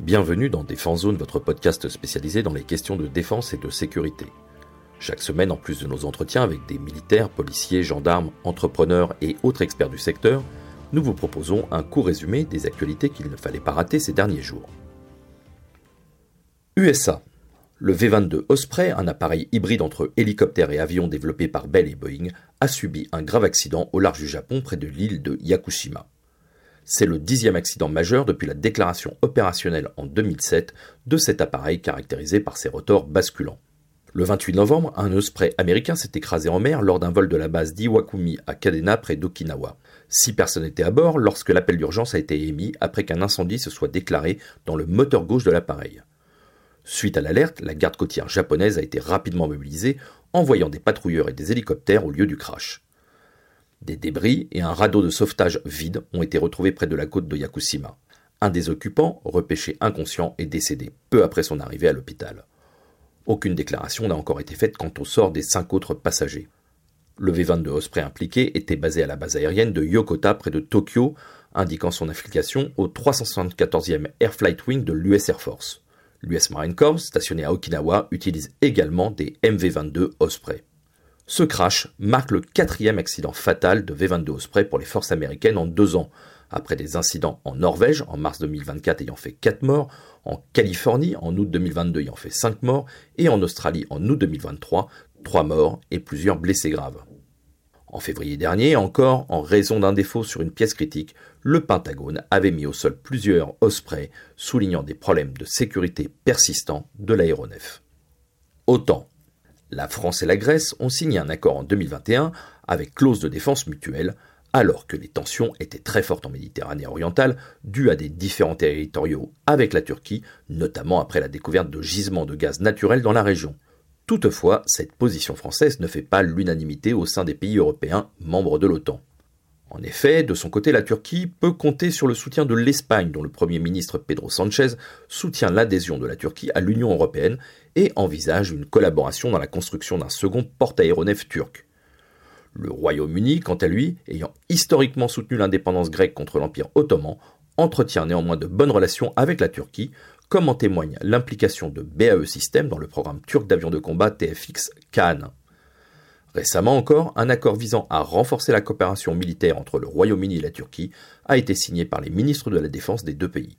Bienvenue dans Défense Zone, votre podcast spécialisé dans les questions de défense et de sécurité. Chaque semaine, en plus de nos entretiens avec des militaires, policiers, gendarmes, entrepreneurs et autres experts du secteur, nous vous proposons un court résumé des actualités qu'il ne fallait pas rater ces derniers jours. USA. Le V-22 Osprey, un appareil hybride entre hélicoptère et avion développé par Bell et Boeing, a subi un grave accident au large du Japon près de l'île de Yakushima. C'est le dixième accident majeur depuis la déclaration opérationnelle en 2007 de cet appareil caractérisé par ses rotors basculants. Le 28 novembre, un Osprey américain s'est écrasé en mer lors d'un vol de la base d'Iwakuni à Kadena près d'Okinawa. Six personnes étaient à bord lorsque l'appel d'urgence a été émis après qu'un incendie se soit déclaré dans le moteur gauche de l'appareil. Suite à l'alerte, la garde côtière japonaise a été rapidement mobilisée, envoyant des patrouilleurs et des hélicoptères au lieu du crash. Des débris et un radeau de sauvetage vide ont été retrouvés près de la côte de Yakushima. Un des occupants, repêché inconscient, est décédé peu après son arrivée à l'hôpital. Aucune déclaration n'a encore été faite quant au sort des cinq autres passagers. Le V-22 Osprey impliqué était basé à la base aérienne de Yokota près de Tokyo, indiquant son affiliation au 374e Air Flight Wing de l'US Air Force. L'US Marine Corps, stationné à Okinawa, utilise également des MV-22 Osprey. Ce crash marque le quatrième accident fatal de V-22 Osprey pour les forces américaines en deux ans, après des incidents en Norvège en mars 2024 ayant fait 4 morts, en Californie en août 2022 ayant fait 5 morts, et en Australie en août 2023, 3 morts et plusieurs blessés graves. En février dernier, encore en raison d'un défaut sur une pièce critique, le Pentagone avait mis au sol plusieurs Osprey, soulignant des problèmes de sécurité persistants de l'aéronef. Autant la France et la Grèce ont signé un accord en 2021 avec clause de défense mutuelle, alors que les tensions étaient très fortes en Méditerranée orientale, dues à des différents territoriaux avec la Turquie, notamment après la découverte de gisements de gaz naturel dans la région. Toutefois, cette position française ne fait pas l'unanimité au sein des pays européens membres de l'OTAN. En effet, de son côté, la Turquie peut compter sur le soutien de l'Espagne, dont le Premier ministre Pedro Sánchez soutient l'adhésion de la Turquie à l'Union européenne et envisage une collaboration dans la construction d'un second porte-aéronef turc. Le Royaume-Uni, quant à lui, ayant historiquement soutenu l'indépendance grecque contre l'Empire ottoman, entretient néanmoins de bonnes relations avec la Turquie, comme en témoigne l'implication de BAE Systems dans le programme turc d'avions de combat TFX Khan. Récemment encore, un accord visant à renforcer la coopération militaire entre le Royaume-Uni et la Turquie a été signé par les ministres de la Défense des deux pays.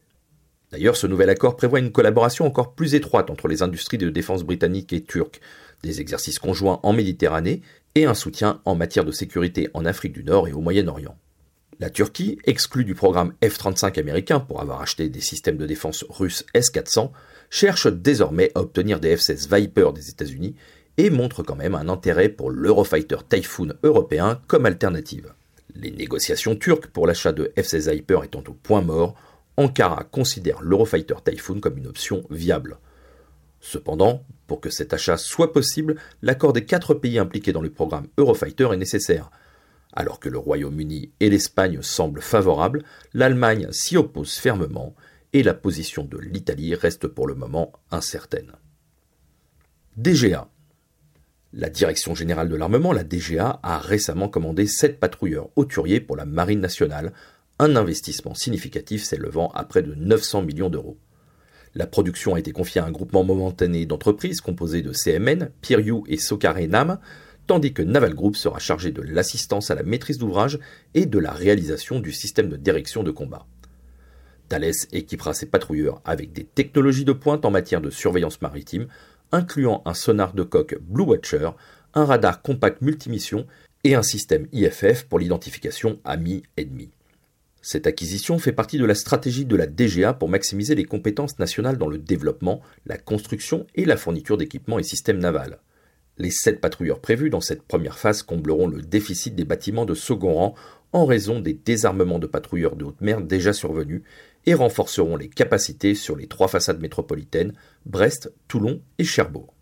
D'ailleurs, ce nouvel accord prévoit une collaboration encore plus étroite entre les industries de défense britanniques et turques, des exercices conjoints en Méditerranée et un soutien en matière de sécurité en Afrique du Nord et au Moyen-Orient. La Turquie, exclue du programme F-35 américain pour avoir acheté des systèmes de défense russes S-400, cherche désormais à obtenir des F-16 Viper des États-Unis et montre quand même un intérêt pour l'Eurofighter Typhoon européen comme alternative. Les négociations turques pour l'achat de F-16 Hyper étant au point mort, Ankara considère l'Eurofighter Typhoon comme une option viable. Cependant, pour que cet achat soit possible, l'accord des quatre pays impliqués dans le programme Eurofighter est nécessaire. Alors que le Royaume-Uni et l'Espagne semblent favorables, l'Allemagne s'y oppose fermement et la position de l'Italie reste pour le moment incertaine. DGA la Direction générale de l'armement, la DGA, a récemment commandé 7 patrouilleurs hauturiers pour la Marine nationale, un investissement significatif s'élevant à près de 900 millions d'euros. La production a été confiée à un groupement momentané d'entreprises composé de CMN, Piriou et Sokare Nam, tandis que Naval Group sera chargé de l'assistance à la maîtrise d'ouvrage et de la réalisation du système de direction de combat. Thales équipera ses patrouilleurs avec des technologies de pointe en matière de surveillance maritime, incluant un sonar de coque Blue Watcher, un radar compact multimission et un système IFF pour l'identification ami-ennemi. Cette acquisition fait partie de la stratégie de la DGA pour maximiser les compétences nationales dans le développement, la construction et la fourniture d'équipements et systèmes navals. Les sept patrouilleurs prévus dans cette première phase combleront le déficit des bâtiments de second rang en raison des désarmements de patrouilleurs de haute mer déjà survenus et renforceront les capacités sur les trois façades métropolitaines, Brest, Toulon et Cherbourg.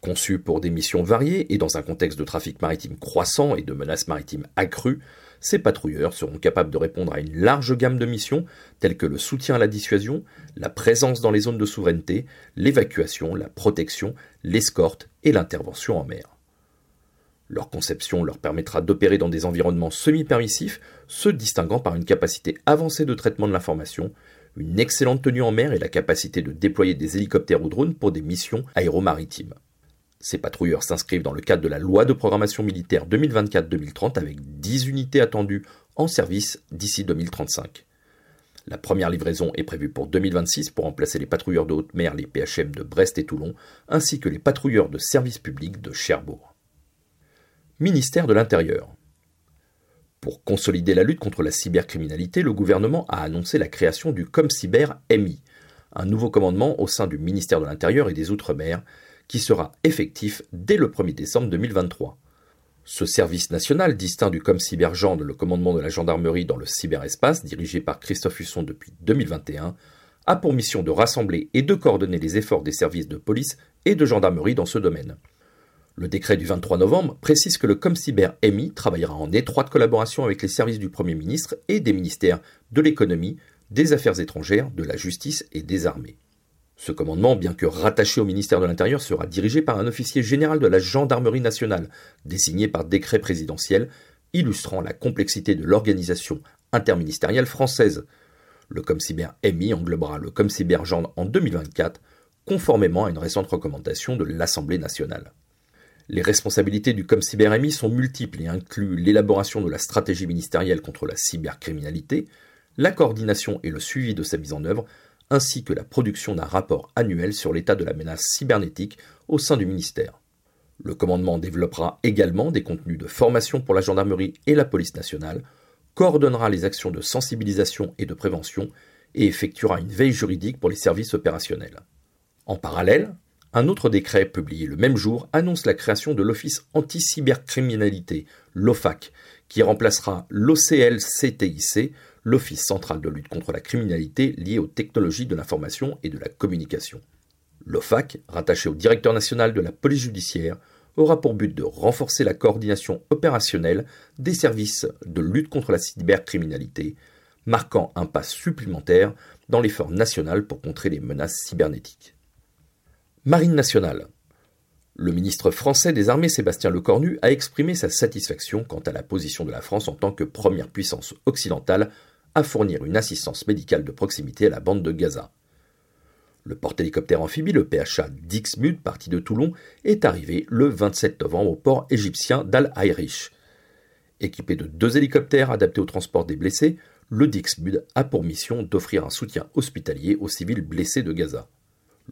Conçus pour des missions variées et dans un contexte de trafic maritime croissant et de menaces maritimes accrues, ces patrouilleurs seront capables de répondre à une large gamme de missions telles que le soutien à la dissuasion, la présence dans les zones de souveraineté, l'évacuation, la protection, l'escorte et l'intervention en mer. Leur conception leur permettra d'opérer dans des environnements semi-permissifs, se distinguant par une capacité avancée de traitement de l'information, une excellente tenue en mer et la capacité de déployer des hélicoptères ou drones pour des missions aéromaritimes. Ces patrouilleurs s'inscrivent dans le cadre de la loi de programmation militaire 2024-2030 avec 10 unités attendues en service d'ici 2035. La première livraison est prévue pour 2026 pour remplacer les patrouilleurs de haute mer, les PHM de Brest et Toulon, ainsi que les patrouilleurs de service public de Cherbourg. Ministère de l'Intérieur. Pour consolider la lutte contre la cybercriminalité, le gouvernement a annoncé la création du ComCyber MI, un nouveau commandement au sein du ministère de l'Intérieur et des Outre-mer, qui sera effectif dès le 1er décembre 2023. Ce service national, distinct du ComCyberGend, le commandement de la gendarmerie dans le cyberespace, dirigé par Christophe Husson depuis 2021, a pour mission de rassembler et de coordonner les efforts des services de police et de gendarmerie dans ce domaine. Le décret du 23 novembre précise que le ComCyber MI travaillera en étroite collaboration avec les services du Premier ministre et des ministères de l'économie, des affaires étrangères, de la justice et des armées. Ce commandement, bien que rattaché au ministère de l'Intérieur, sera dirigé par un officier général de la gendarmerie nationale, désigné par décret présidentiel, illustrant la complexité de l'organisation interministérielle française. Le ComCyber MI englobera le ComCyber en 2024, conformément à une récente recommandation de l'Assemblée nationale. Les responsabilités du ComCyberMI sont multiples et incluent l'élaboration de la stratégie ministérielle contre la cybercriminalité, la coordination et le suivi de sa mise en œuvre, ainsi que la production d'un rapport annuel sur l'état de la menace cybernétique au sein du ministère. Le commandement développera également des contenus de formation pour la gendarmerie et la police nationale, coordonnera les actions de sensibilisation et de prévention et effectuera une veille juridique pour les services opérationnels. En parallèle, un autre décret publié le même jour annonce la création de l'Office anti-cybercriminalité, l'OFAC, qui remplacera l'OCLCTIC, l'Office central de lutte contre la criminalité liée aux technologies de l'information et de la communication. L'OFAC, rattaché au directeur national de la police judiciaire, aura pour but de renforcer la coordination opérationnelle des services de lutte contre la cybercriminalité, marquant un pas supplémentaire dans l'effort national pour contrer les menaces cybernétiques. Marine nationale. Le ministre français des Armées Sébastien Lecornu a exprimé sa satisfaction quant à la position de la France en tant que première puissance occidentale à fournir une assistance médicale de proximité à la bande de Gaza. Le porte-hélicoptère amphibie, le PHA Dixmude, parti de Toulon, est arrivé le 27 novembre au port égyptien d'Al-Airish. Équipé de deux hélicoptères adaptés au transport des blessés, le Dixmude a pour mission d'offrir un soutien hospitalier aux civils blessés de Gaza.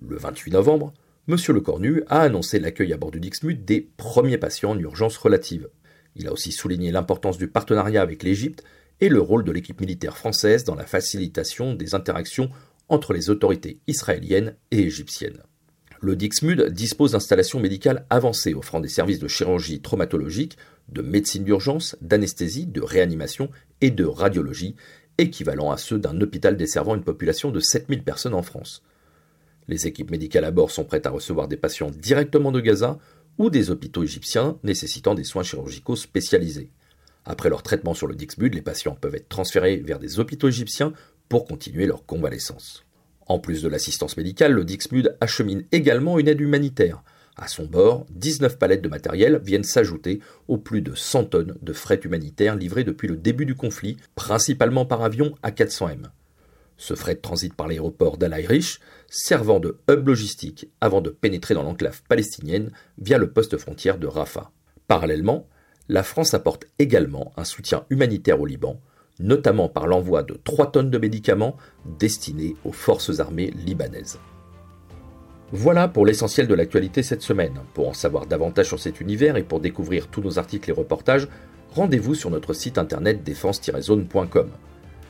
Le 28 novembre, M. Lecornu a annoncé l'accueil à bord du Dixmude des premiers patients en urgence relative. Il a aussi souligné l'importance du partenariat avec l'Égypte et le rôle de l'équipe militaire française dans la facilitation des interactions entre les autorités israéliennes et égyptiennes. Le Dixmude dispose d'installations médicales avancées offrant des services de chirurgie traumatologique, de médecine d'urgence, d'anesthésie, de réanimation et de radiologie, équivalents à ceux d'un hôpital desservant une population de 7000 personnes en France. Les équipes médicales à bord sont prêtes à recevoir des patients directement de Gaza ou des hôpitaux égyptiens nécessitant des soins chirurgicaux spécialisés. Après leur traitement sur le Dixmude, les patients peuvent être transférés vers des hôpitaux égyptiens pour continuer leur convalescence. En plus de l'assistance médicale, le Dixmude achemine également une aide humanitaire. À son bord, 19 palettes de matériel viennent s'ajouter aux plus de 100 tonnes de fret humanitaire livrées depuis le début du conflit, principalement par avion A400M. Ce fret transite par l'aéroport d'Al-Airish, servant de hub logistique avant de pénétrer dans l'enclave palestinienne via le poste frontière de Rafah. Parallèlement, la France apporte également un soutien humanitaire au Liban, notamment par l'envoi de 3 tonnes de médicaments destinés aux forces armées libanaises. Voilà pour l'essentiel de l'actualité cette semaine. Pour en savoir davantage sur cet univers et pour découvrir tous nos articles et reportages, rendez-vous sur notre site internet défense-zone.com.